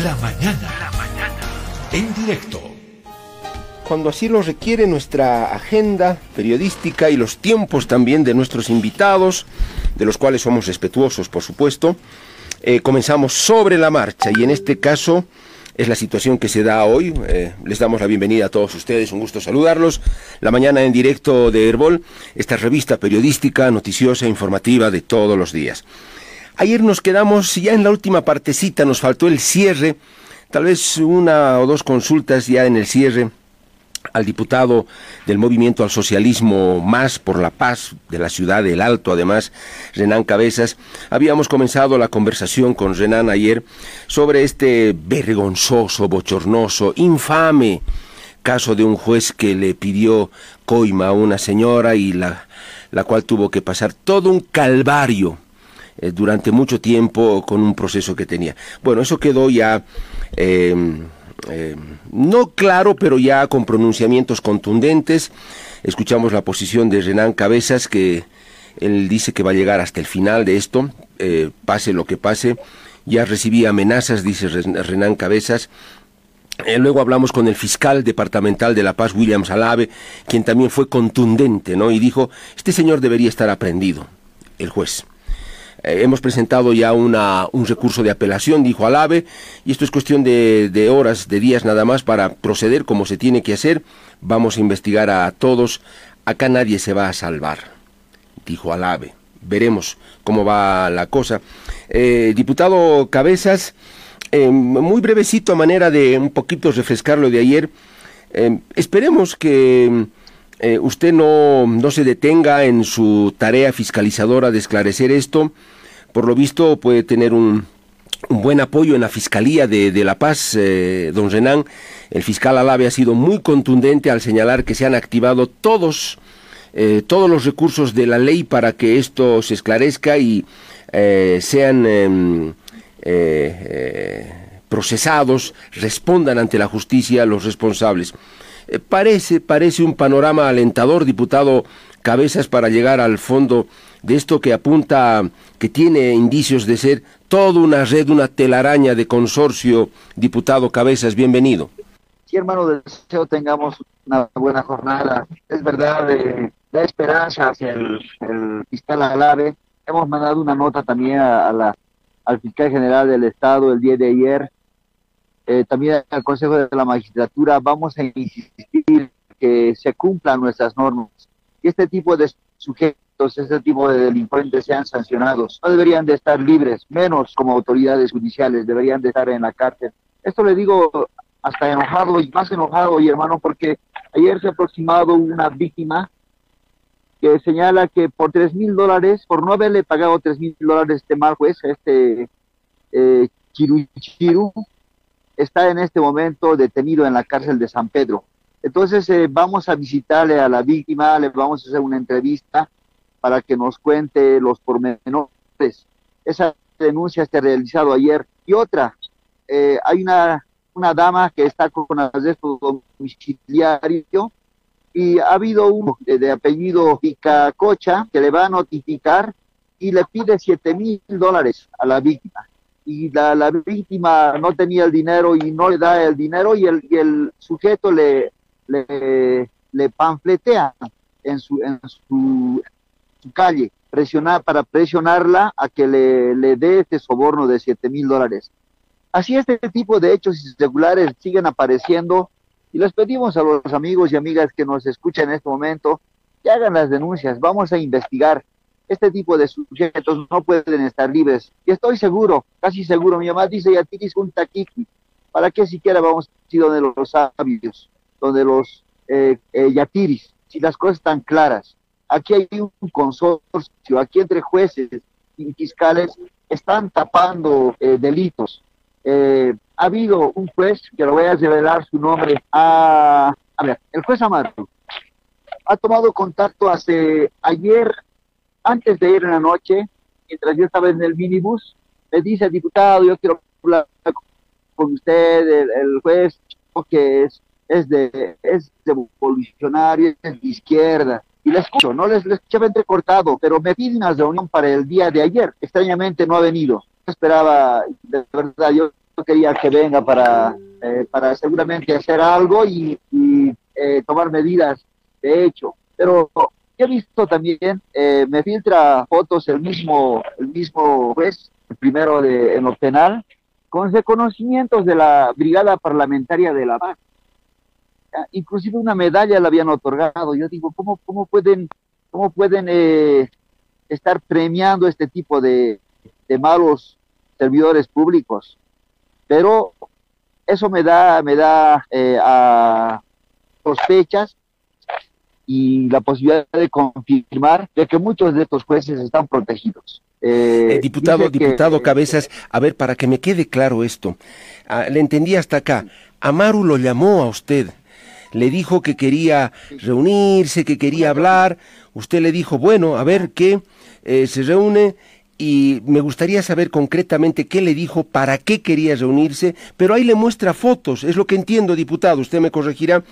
La mañana. La mañana. En directo. Cuando así lo requiere nuestra agenda periodística y los tiempos también de nuestros invitados, de los cuales somos respetuosos, por supuesto, eh, comenzamos sobre la marcha y en este caso es la situación que se da hoy. Eh, les damos la bienvenida a todos ustedes, un gusto saludarlos. La mañana en directo de Herbol, esta revista periodística, noticiosa, informativa de todos los días. Ayer nos quedamos ya en la última partecita, nos faltó el cierre, tal vez una o dos consultas ya en el cierre al diputado del Movimiento al Socialismo Más por la Paz de la ciudad del Alto, además, Renan Cabezas. Habíamos comenzado la conversación con Renan ayer sobre este vergonzoso, bochornoso, infame caso de un juez que le pidió coima a una señora y la, la cual tuvo que pasar todo un calvario eh, durante mucho tiempo con un proceso que tenía. Bueno, eso quedó ya... Eh, eh, no claro, pero ya con pronunciamientos contundentes. Escuchamos la posición de Renan Cabezas, que él dice que va a llegar hasta el final de esto, pase lo que pase. Ya recibí amenazas, dice Renan Cabezas. Luego hablamos con el fiscal departamental de La Paz, William Salave, quien también fue contundente, ¿no? Y dijo, este señor debería estar aprendido, el juez. Eh, hemos presentado ya una, un recurso de apelación, dijo Alave, y esto es cuestión de, de, horas, de días nada más para proceder como se tiene que hacer. Vamos a investigar a todos. Acá nadie se va a salvar, dijo Alave. Veremos cómo va la cosa. Eh, diputado Cabezas, eh, muy brevecito a manera de un poquito refrescar lo de ayer. Eh, esperemos que eh, usted no, no se detenga en su tarea fiscalizadora de esclarecer esto. Por lo visto puede tener un, un buen apoyo en la Fiscalía de, de La Paz, eh, don Renan. El fiscal Alave ha sido muy contundente al señalar que se han activado todos, eh, todos los recursos de la ley para que esto se esclarezca y eh, sean em, eh, procesados, respondan ante la justicia los responsables. Parece, parece un panorama alentador, diputado Cabezas, para llegar al fondo de esto que apunta, que tiene indicios de ser toda una red, una telaraña de consorcio, diputado Cabezas, bienvenido. Sí, hermano, deseo tengamos una buena jornada. Es verdad, eh, da esperanza hacia el, fiscal Alave. Hemos mandado una nota también a la, al fiscal general del Estado el día de ayer, eh, también al Consejo de la Magistratura. Vamos a insistir que se cumplan nuestras normas. Y este tipo de sujetos este tipo de delincuentes sean sancionados. No deberían de estar libres, menos como autoridades judiciales, deberían de estar en la cárcel. Esto le digo hasta enojado y más enojado, y hermano, porque ayer se ha aproximado una víctima que señala que por tres mil dólares, por no haberle pagado tres mil dólares este mal juez, este eh, Chiru, Chiru, está en este momento detenido en la cárcel de San Pedro. Entonces eh, vamos a visitarle a la víctima, le vamos a hacer una entrevista para que nos cuente los pormenores. Esa denuncia se ha realizado ayer. Y otra, eh, hay una, una dama que está con arresto domiciliario y ha habido uno de, de apellido Picacocha que le va a notificar y le pide siete mil dólares a la víctima. Y la, la, víctima no tenía el dinero y no le da el dinero y el, y el sujeto le, le, le panfletea en su, en su su calle, presionar, para presionarla a que le, le dé este soborno de 7 mil dólares. Así este tipo de hechos irregulares siguen apareciendo y les pedimos a los amigos y amigas que nos escuchan en este momento que hagan las denuncias, vamos a investigar. Este tipo de sujetos no pueden estar libres. Y estoy seguro, casi seguro, mi mamá dice, Yatiris un taquiqui. ¿Para qué siquiera vamos a ir donde los sabios, donde los eh, eh, yatiris, si las cosas están claras? Aquí hay un consorcio, aquí entre jueces y fiscales están tapando eh, delitos. Eh, ha habido un juez, que lo voy a revelar su nombre, a, ver, el juez Amado ha tomado contacto hace ayer, antes de ir en la noche, mientras yo estaba en el minibús, me dice, diputado, yo quiero hablar con usted, el, el juez, que es, es de es revolucionario, es de izquierda, y la escucho, no les, les escuchaba entrecortado, pero me pide una reunión para el día de ayer. Extrañamente no ha venido. Esperaba, de verdad, yo quería que venga para, eh, para seguramente hacer algo y, eh, tomar medidas de hecho. Pero he visto también, eh, me filtra fotos el mismo, el mismo juez, el primero de, en lo penal, con reconocimientos de la Brigada Parlamentaria de la Paz. Inclusive una medalla le habían otorgado. Yo digo, ¿cómo, cómo pueden, cómo pueden estar premiando este tipo de, de malos servidores públicos? Pero eso me da, me da eh, a sospechas y la posibilidad de confirmar de que muchos de estos jueces están protegidos. Eh, eh, diputado, diputado Cabezas, a ver, para que me quede claro esto, ah, le entendí hasta acá. Amaru lo llamó a usted, le dijo que quería reunirse, que quería hablar. Usted le dijo, bueno, a ver qué, se reúne y me gustaría saber concretamente qué le dijo, para qué quería reunirse, pero ahí le muestra fotos, es lo que entiendo, diputado, usted me corregirá.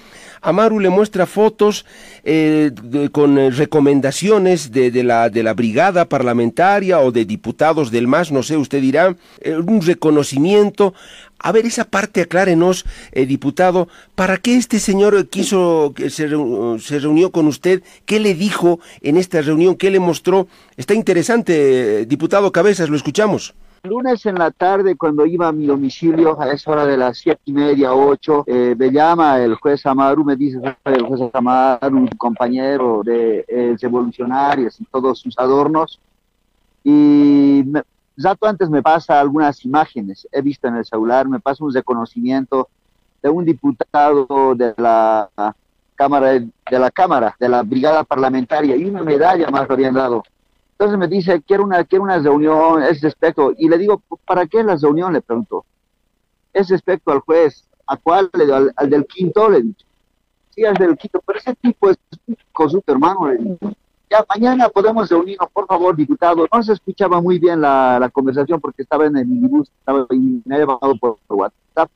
Amaru le muestra fotos eh, con eh, recomendaciones de, la, de la brigada parlamentaria o de diputados del MAS, no sé, usted dirá, eh, un reconocimiento. A ver, esa parte aclárenos, diputado, ¿para qué este señor quiso, se, se reunió con usted? ¿Qué le dijo en esta reunión? ¿Qué le mostró? Está interesante, diputado Cabezas, lo escuchamos. Lunes en la tarde, cuando iba a mi domicilio, a esa hora de las siete y media, ocho, eh, me llama el juez Amaru, me dice el juez Amaru, un compañero de eh, revolucionarios y todos sus adornos. Y rato antes me pasa algunas imágenes, he visto en el celular, me pasa un reconocimiento de un diputado de la Cámara, de la Cámara, de la Brigada Parlamentaria, y una medalla más lo habían dado. Entonces me dice, quiero una, quiero una reunión, es respecto. Y le digo, ¿para qué la reunión? Le pregunto. Es respecto al juez. ¿A cuál? Le digo, al, del quinto, le digo. Sí, al del quinto, pero ese tipo es con su hermano. Le Ya, mañana podemos reunirnos, por favor, diputado. No se escuchaba muy bien la, conversación porque estaba en el minibús, estaba bajado por, WhatsApp.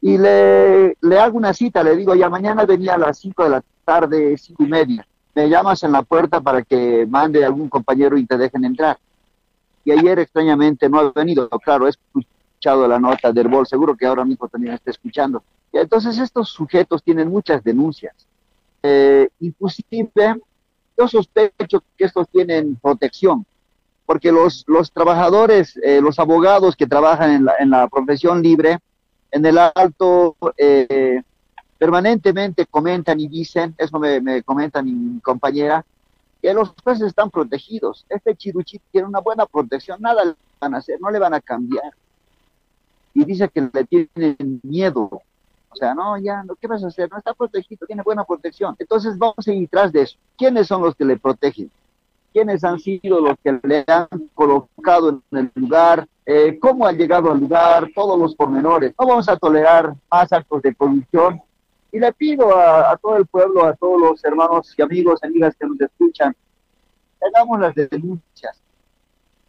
Y le, le hago una cita, le digo, ya mañana venía a las 5 de la tarde, cinco y media me llamas en la puerta para que mande algún compañero y te dejen entrar. Y ayer extrañamente no ha venido, claro, he escuchado la nota del BOL, seguro que ahora mismo también está escuchando. Y entonces estos sujetos tienen muchas denuncias. Eh, inclusive, yo sospecho que estos tienen protección, porque los, trabajadores, eh, los abogados que trabajan en la, profesión libre, en el alto, eh, permanentemente comentan y dicen, eso me, me comenta mi compañera, que los jueces están protegidos. Este chiruchi tiene una buena protección, nada le van a hacer, no le van a cambiar. Y dice que le tienen miedo. Sea, no, ya, ¿qué vas a hacer? No está protegido, tiene buena protección. Entonces vamos a ir tras de eso. ¿Quiénes son los que le protegen? ¿Quiénes han sido los que le han colocado en el lugar? Eh, ¿Cómo han llegado al lugar? Todos los pormenores. No vamos a tolerar más actos de corrupción y le pido a, todo el pueblo, a todos los hermanos y amigos, amigas que nos escuchan, hagamos las denuncias.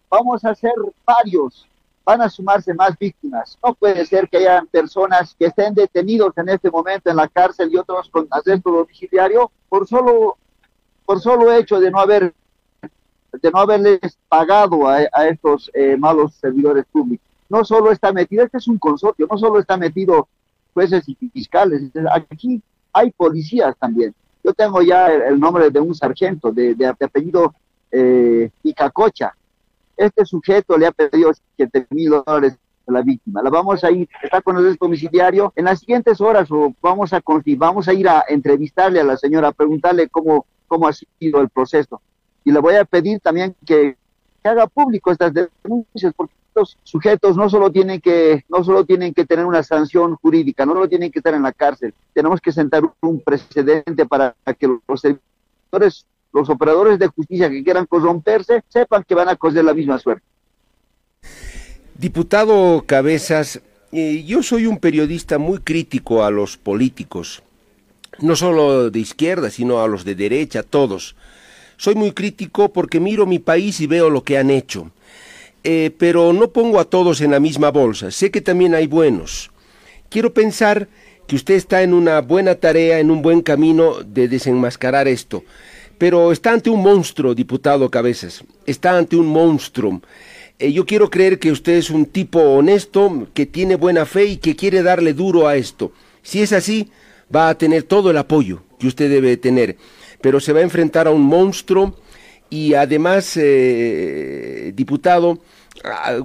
Vamos a hacer varios, van a sumarse más víctimas. No puede ser que haya personas que estén detenidos en este momento en la cárcel y otros con arresto domiciliario por solo, por solo hecho de no haber de no haberles pagado a, estos eh, malos servidores públicos. No solo está metido, este es un consorcio, no solo está metido jueces y fiscales. Aquí hay policías también. Yo tengo ya el, nombre de un sargento de, de, apellido eh, Icacocha. Este sujeto le ha pedido 7 mil dólares a la víctima. La vamos a ir, está con el domiciliario. En las siguientes horas o vamos a vamos a ir a entrevistarle a la señora, a preguntarle cómo, cómo ha sido el proceso. Y le voy a pedir también que, que haga público estas denuncias, porque sujetos no solo tienen que no solo tienen que tener una sanción jurídica, no solo tienen que estar en la cárcel. Tenemos que sentar un precedente para que los servidores, los operadores de justicia que quieran corromperse sepan que van a coger la misma suerte. Diputado Cabezas, eh, yo soy un periodista muy crítico a los políticos, no solo de izquierda, sino a los de derecha, todos. Soy muy crítico porque miro mi país y veo lo que han hecho. Eh, pero no pongo a todos en la misma bolsa, sé que también hay buenos. Quiero pensar que usted está en una buena tarea, en un buen camino de desenmascarar esto, pero está ante un monstruo, diputado Cabezas, está ante un monstruo. Eh, yo quiero creer que usted es un tipo honesto, que tiene buena fe y que quiere darle duro a esto. Si es así, va a tener todo el apoyo que usted debe tener, pero se va a enfrentar a un monstruo y además, eh, diputado,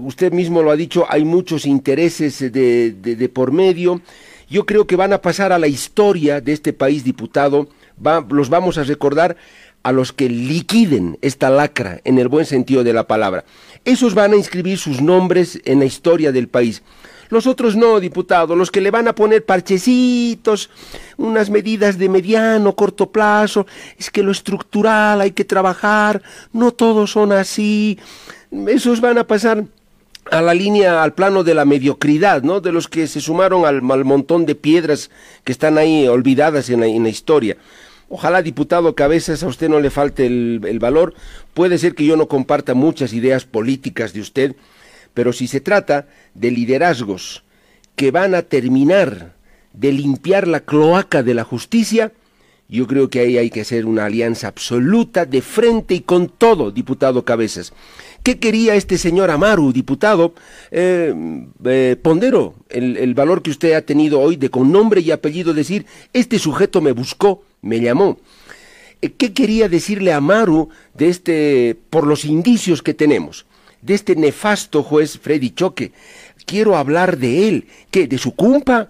usted mismo lo ha dicho, hay muchos intereses de, de, por medio. Yo creo que van a pasar a la historia de este país, diputado, los vamos a recordar a los que liquiden esta lacra en el buen sentido de la palabra. Esos van a inscribir sus nombres en la historia del país. Los otros no, diputado, los que le van a poner parchecitos, unas medidas de mediano, corto plazo, es que lo estructural hay que trabajar, no todos son así. Esos van a pasar a la línea, al plano de la mediocridad, ¿no? De los que se sumaron al, montón de piedras que están ahí olvidadas en la, historia. Ojalá, diputado Cabezas, a usted no le falte el, valor. Puede ser que yo no comparta muchas ideas políticas de usted, pero si se trata de liderazgos que van a terminar de limpiar la cloaca de la justicia, yo creo que ahí hay que hacer una alianza absoluta de frente y con todo, diputado Cabezas. ¿Qué quería este señor Amaru, diputado? Eh, eh, pondero el, valor que usted ha tenido hoy de con nombre y apellido decir, este sujeto me buscó, me llamó. Eh, ¿Qué quería decirle a Amaru de este, por los indicios que tenemos? de este nefasto juez Freddy Choque. Quiero hablar de él, ¿qué? ¿De su cumpa?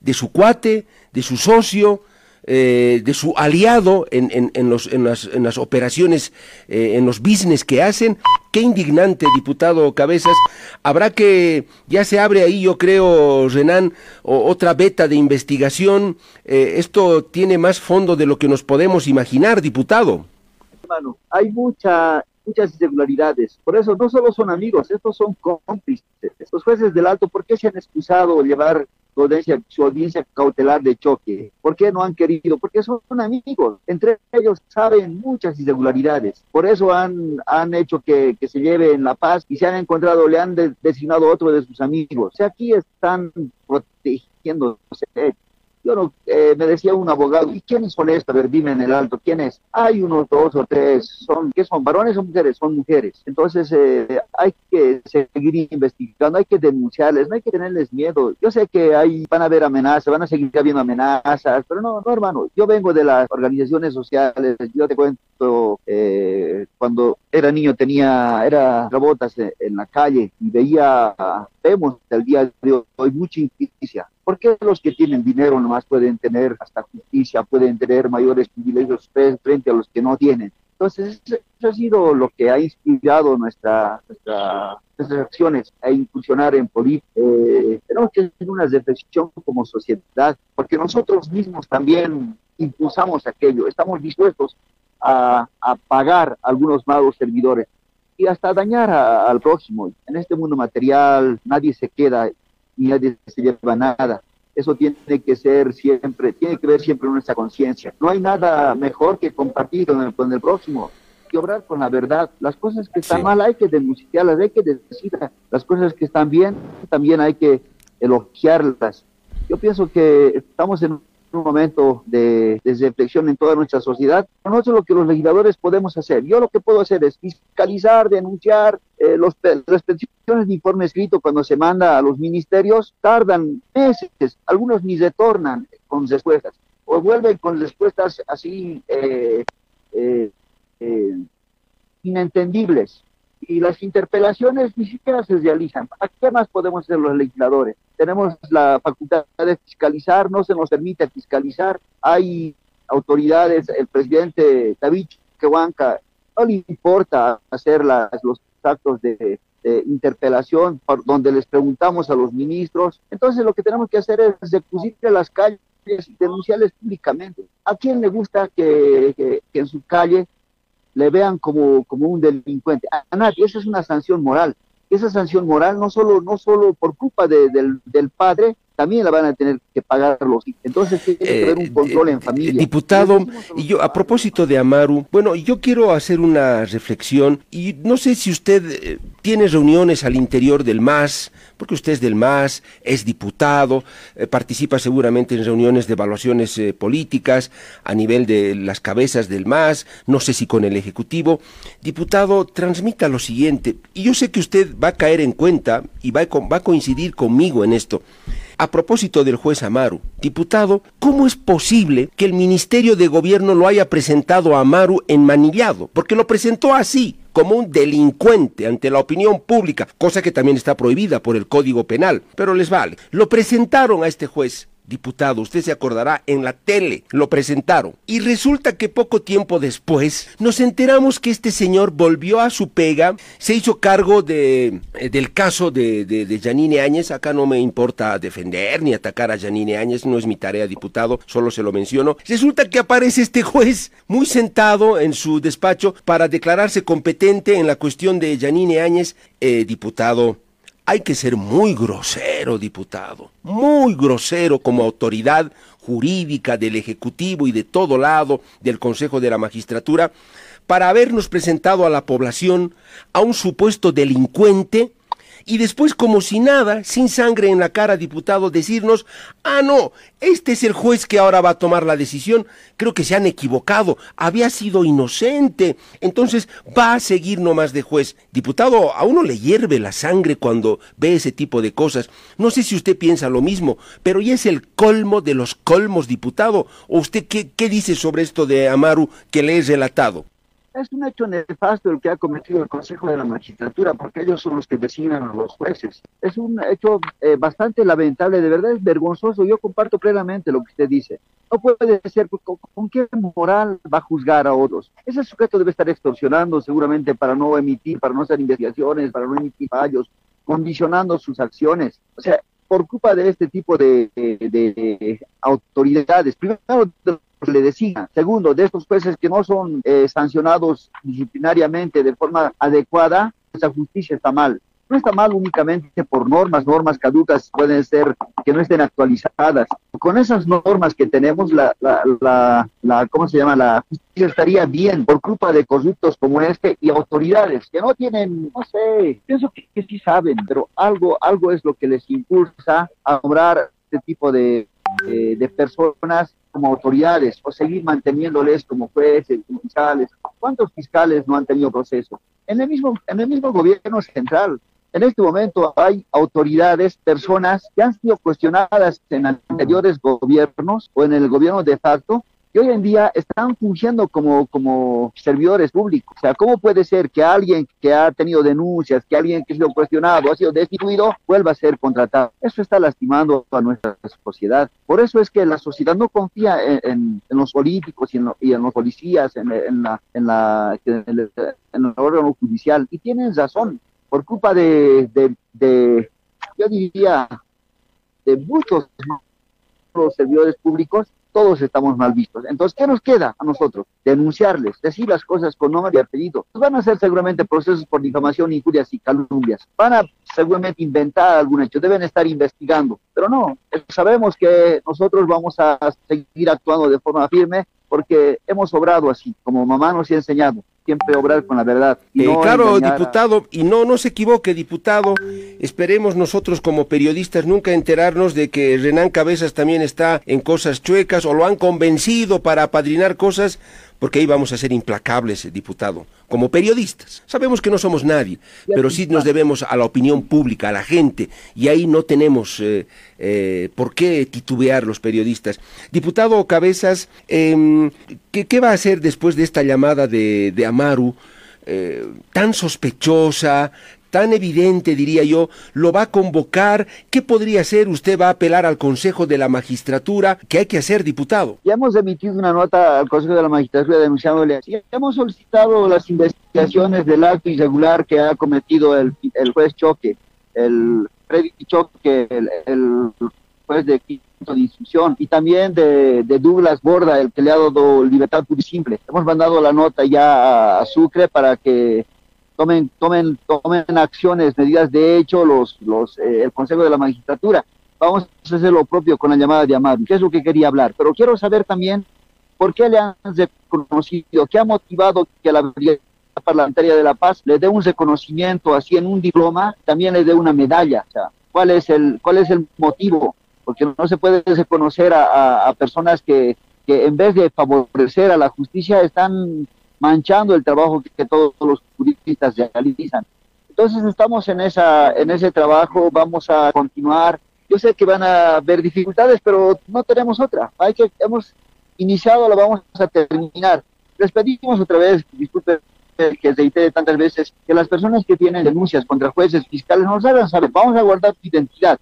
¿De su cuate? ¿De su socio? Eh, de su aliado en, en, los, en, las, en las, operaciones, eh, en los business que hacen. Qué indignante, diputado Cabezas. Habrá que, ya se abre ahí, yo creo, Renan, otra beta de investigación. Eh, esto tiene más fondo de lo que nos podemos imaginar, diputado. Hermano, hay mucha muchas irregularidades. Por eso no solo son amigos, estos son cómplices. Estos jueces del alto, ¿por qué se han excusado llevar su audiencia, cautelar de choque? ¿Por qué no han querido? Porque son amigos. Entre ellos saben muchas irregularidades. Por eso han, han hecho que, que se lleve en la paz y se han encontrado, le han designado a otro de sus amigos. O sea, aquí están protegiéndose yo no, eh, me decía un abogado, ¿y quiénes son estos? A ver, dime en el alto, ¿quiénes? Hay unos dos o tres, son, ¿qué son? ¿Varones o mujeres? Son mujeres. Entonces, eh, hay que seguir investigando, hay que denunciarles, no hay que tenerles miedo. Yo sé que ahí van a haber amenazas, van a seguir habiendo amenazas, pero no, no, hermano, yo vengo de las organizaciones sociales, yo te cuento, eh, cuando era niño tenía, era robotas en la calle y veía, vemos el día de hoy mucha injusticia ¿Por qué los que tienen dinero nomás pueden tener hasta justicia, pueden tener mayores privilegios frente a los que no tienen? Entonces, eso ha sido lo que ha inspirado nuestra, nuestras acciones a incursionar en política. Eh, tenemos que hacer una reflexión como sociedad, porque nosotros mismos también impulsamos aquello, estamos dispuestos a, a pagar algunos malos servidores y hasta dañar al próximo. En este mundo material nadie se queda nadie se lleva nada. Eso tiene que ser siempre, tiene que ver siempre nuestra conciencia. No hay nada mejor que compartir con el, con el próximo que obrar con la verdad. Las cosas que están mal hay que denunciarlas, hay que decirlas. Las cosas que están bien también hay que elogiarlas. Yo pienso que estamos en un momento de, reflexión en toda nuestra sociedad. Nosotros lo que los legisladores podemos hacer, yo lo que puedo hacer es fiscalizar, denunciar, eh, los, las peticiones de informe escrito cuando se manda a los ministerios tardan meses, algunos ni retornan con respuestas, o vuelven con respuestas así eh, eh, inentendibles y las interpelaciones ni siquiera se realizan. ¿A qué más podemos hacer los legisladores? Tenemos la facultad de fiscalizar, no se nos permite fiscalizar. Hay autoridades, el presidente David Quehuanca, no le importa hacer las, los actos de, interpelación donde les preguntamos a los ministros. Entonces lo que tenemos que hacer es recurrirle a las calles y denunciarles públicamente. ¿A quién le gusta que, que en su calle le vean como, como un delincuente. A nadie, esa es una sanción moral. Esa sanción moral no solo, no solo por culpa del, del, padre, también la van a tener que pagar los Entonces tiene que haber un eh, control en familia. Diputado, y yo a propósito de Amaru, bueno, yo quiero hacer una reflexión y no sé si usted eh, tiene reuniones al interior del MAS, porque usted es del MAS, es diputado, eh, participa seguramente en reuniones de evaluaciones políticas a nivel de las cabezas del MAS, no sé si con el Ejecutivo. Diputado, transmita lo siguiente, y yo sé que usted va a caer en cuenta y va va a coincidir conmigo en esto. A propósito del juez Amaru, diputado, ¿cómo es posible que el Ministerio de Gobierno lo haya presentado a Amaru enmanillado? Porque lo presentó así, como un delincuente ante la opinión pública, cosa que también está prohibida por el Código Penal, pero les vale. Lo presentaron a este juez diputado, usted se acordará, en la tele lo presentaron. Y resulta que poco tiempo después nos enteramos que este señor volvió a su pega, se hizo cargo de, eh, del caso de, de, de Janine Áñez. Acá no me importa defender ni atacar a Janine Áñez, no es mi tarea, diputado, solo se lo menciono. Resulta que aparece este juez muy sentado en su despacho para declararse competente en la cuestión de Janine Áñez, eh, diputado hay que ser muy grosero, diputado, muy grosero como autoridad jurídica del Ejecutivo y de todo lado del Consejo de la Magistratura para habernos presentado a la población a un supuesto delincuente y después como si nada, sin sangre en la cara, diputado, decirnos, ah, no, este es el juez que ahora va a tomar la decisión, creo que se han equivocado, había sido inocente, entonces va a seguir nomás de juez. Diputado, a uno le hierve la sangre cuando ve ese tipo de cosas. No sé si usted piensa lo mismo, pero ya es el colmo de los colmos, diputado. ¿O usted qué, qué dice sobre esto de Amaru que le he relatado? Es un hecho nefasto el que ha cometido el Consejo de la Magistratura, porque ellos son los que designan a los jueces. Es un hecho eh, bastante lamentable, de verdad es vergonzoso. Yo comparto plenamente lo que usted dice. No puede ser, ¿con, qué moral va a juzgar a otros? Ese sujeto debe estar extorsionando seguramente para no emitir, para no hacer investigaciones, para no emitir fallos, condicionando sus acciones. O sea, por culpa de este tipo de, de autoridades, primero le designa. Segundo, de estos jueces que no son eh, sancionados disciplinariamente de forma adecuada, esa justicia está mal. No está mal únicamente por normas, normas caducas pueden ser que no estén actualizadas. Con esas normas que tenemos, la, la, la, ¿cómo se llama? La justicia estaría bien por culpa de corruptos como este y autoridades que no tienen, no sé, pienso que, que sí saben, pero algo, algo es lo que les impulsa a nombrar este tipo de, de personas como autoridades o seguir manteniéndoles como jueces, fiscales. ¿Cuántos fiscales no han tenido proceso? En el mismo, en el mismo gobierno central. En este momento hay autoridades, personas que han sido cuestionadas en anteriores gobiernos o en el gobierno de facto y hoy en día están fungiendo como, como servidores públicos. O sea, ¿cómo puede ser que alguien que ha tenido denuncias, que alguien que ha sido cuestionado, ha sido destituido, vuelva a ser contratado? Eso está lastimando a nuestra sociedad. Por eso es que la sociedad no confía en, los políticos y en, los policías, en, la, en, la, en, el, órgano judicial. Y tienen razón, por culpa de, de yo diría, de muchos los servidores públicos todos estamos mal vistos. Entonces, ¿qué nos queda a nosotros? Denunciarles, decir las cosas con nombre y apellido. Van a ser seguramente procesos por difamación, injurias y calumnias. Van a seguramente inventar algún hecho, deben estar investigando. Pero no, sabemos que nosotros vamos a seguir actuando de forma firme porque hemos obrado así, como mamá nos ha enseñado siempre obrar con la verdad. Eh, claro, diputado, y no, no se equivoque, diputado, esperemos nosotros como periodistas nunca enterarnos de que Renan Cabezas también está en cosas chuecas o lo han convencido para apadrinar cosas porque ahí vamos a ser implacables, diputado, como periodistas. Sabemos que no somos nadie, pero sí nos debemos a la opinión pública, a la gente, y ahí no tenemos eh, eh, por qué titubear los periodistas. Diputado Cabezas, em, ¿qué, va a hacer después de esta llamada de, de Amaru? Eh, tan sospechosa, tan evidente, diría yo, lo va a convocar? ¿Qué podría hacer? ¿Usted va a apelar al Consejo de la Magistratura? ¿Qué hay que hacer, diputado? Ya hemos emitido una nota al Consejo de la Magistratura denunciándole. Ya hemos solicitado las investigaciones del acto irregular que ha cometido el, juez Choque, el Freddy Choque, el, juez de de instrucción, y también de, de, Douglas Borda, el que le ha dado libertad pura y simple. Hemos mandado la nota ya a Sucre para que tomen, tomen, tomen acciones, medidas de hecho los, los, eh, el Consejo de la Magistratura. vamos a hacer lo propio con la llamada de Amado, que es lo que quería hablar. Pero quiero saber también por qué le han reconocido, qué ha motivado que la parlamentaria de la paz le dé un reconocimiento así en un diploma, también le dé una medalla. O sea, ¿cuál es el, cuál es el motivo? Porque no se puede reconocer a, personas que, que en vez de favorecer a la justicia están manchando el trabajo que, todos los juristas realizan. Entonces estamos en esa en ese trabajo, vamos a continuar. Yo sé que van a haber dificultades, pero no tenemos otra. Hay que hemos iniciado, lo vamos a terminar. Les pedimos otra vez, disculpen que reitere tantas veces, que las personas que tienen denuncias contra jueces fiscales nos hagan saber, vamos a guardar su identidad,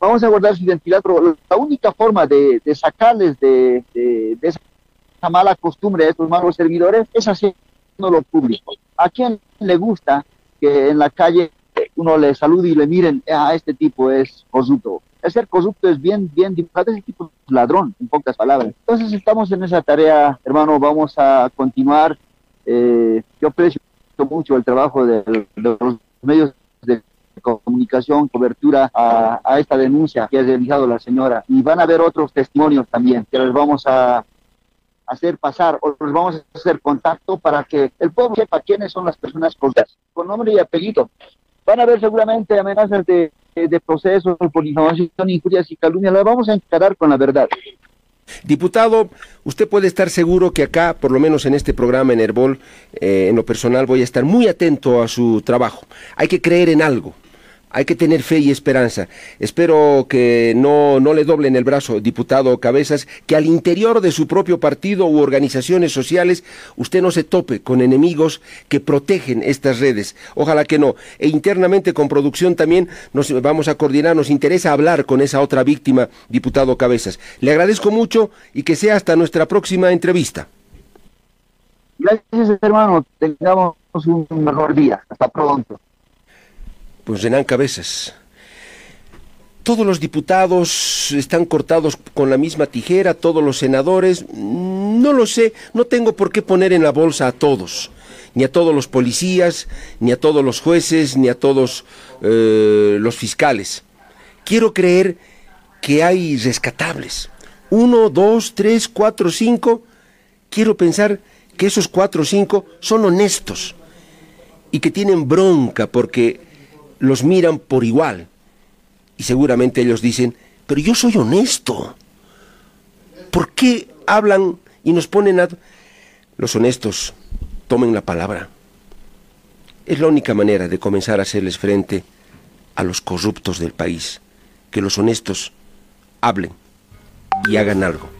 vamos a guardar su identidad, pero la única forma de, sacarles de, de, esa mala costumbre de estos malos servidores es haciéndolo público. ¿A quién le gusta que en la calle uno le salude y le miren, a este tipo es corrupto? ser corrupto es bien, bien ese tipo es ladrón, en pocas palabras. Entonces estamos en esa tarea, hermano, vamos a continuar. Eh, yo aprecio mucho el trabajo de, los medios de comunicación, cobertura a, a, esta denuncia que ha realizado la señora. Y van a haber otros testimonios también que les vamos a hacer pasar o les vamos a hacer contacto para que el pueblo sepa quiénes son las personas con nombre y apellido. Van a haber seguramente amenazas de, de procesos por información, injurias y calumnias. Las vamos a encarar con la verdad. Diputado, usted puede estar seguro que acá, por lo menos en este programa en Herbol, eh, en lo personal voy a estar muy atento a su trabajo. Hay que creer en algo. Hay que tener fe y esperanza. Espero que no, no le doblen el brazo, diputado Cabezas, que al interior de su propio partido u organizaciones sociales usted no se tope con enemigos que protegen estas redes. Ojalá que no. E internamente con producción también nos vamos a coordinar. Nos interesa hablar con esa otra víctima, diputado Cabezas. Le agradezco mucho y que sea hasta nuestra próxima entrevista. Gracias, hermano. Tengamos un mejor día. Hasta pronto pues Renan Cabezas. Todos los diputados están cortados con la misma tijera, todos los senadores, no lo sé, no tengo por qué poner en la bolsa a todos, ni a todos los policías, ni a todos los jueces, ni a todos eh, los fiscales. Quiero creer que hay rescatables. Uno, dos, tres, cuatro, cinco. Quiero pensar que esos cuatro o cinco son honestos y que tienen bronca porque los miran por igual. Y seguramente ellos dicen, pero yo soy honesto. ¿Por qué hablan y nos ponen a... Los honestos tomen la palabra. Es la única manera de comenzar a hacerles frente a los corruptos del país. Que los honestos hablen y hagan algo.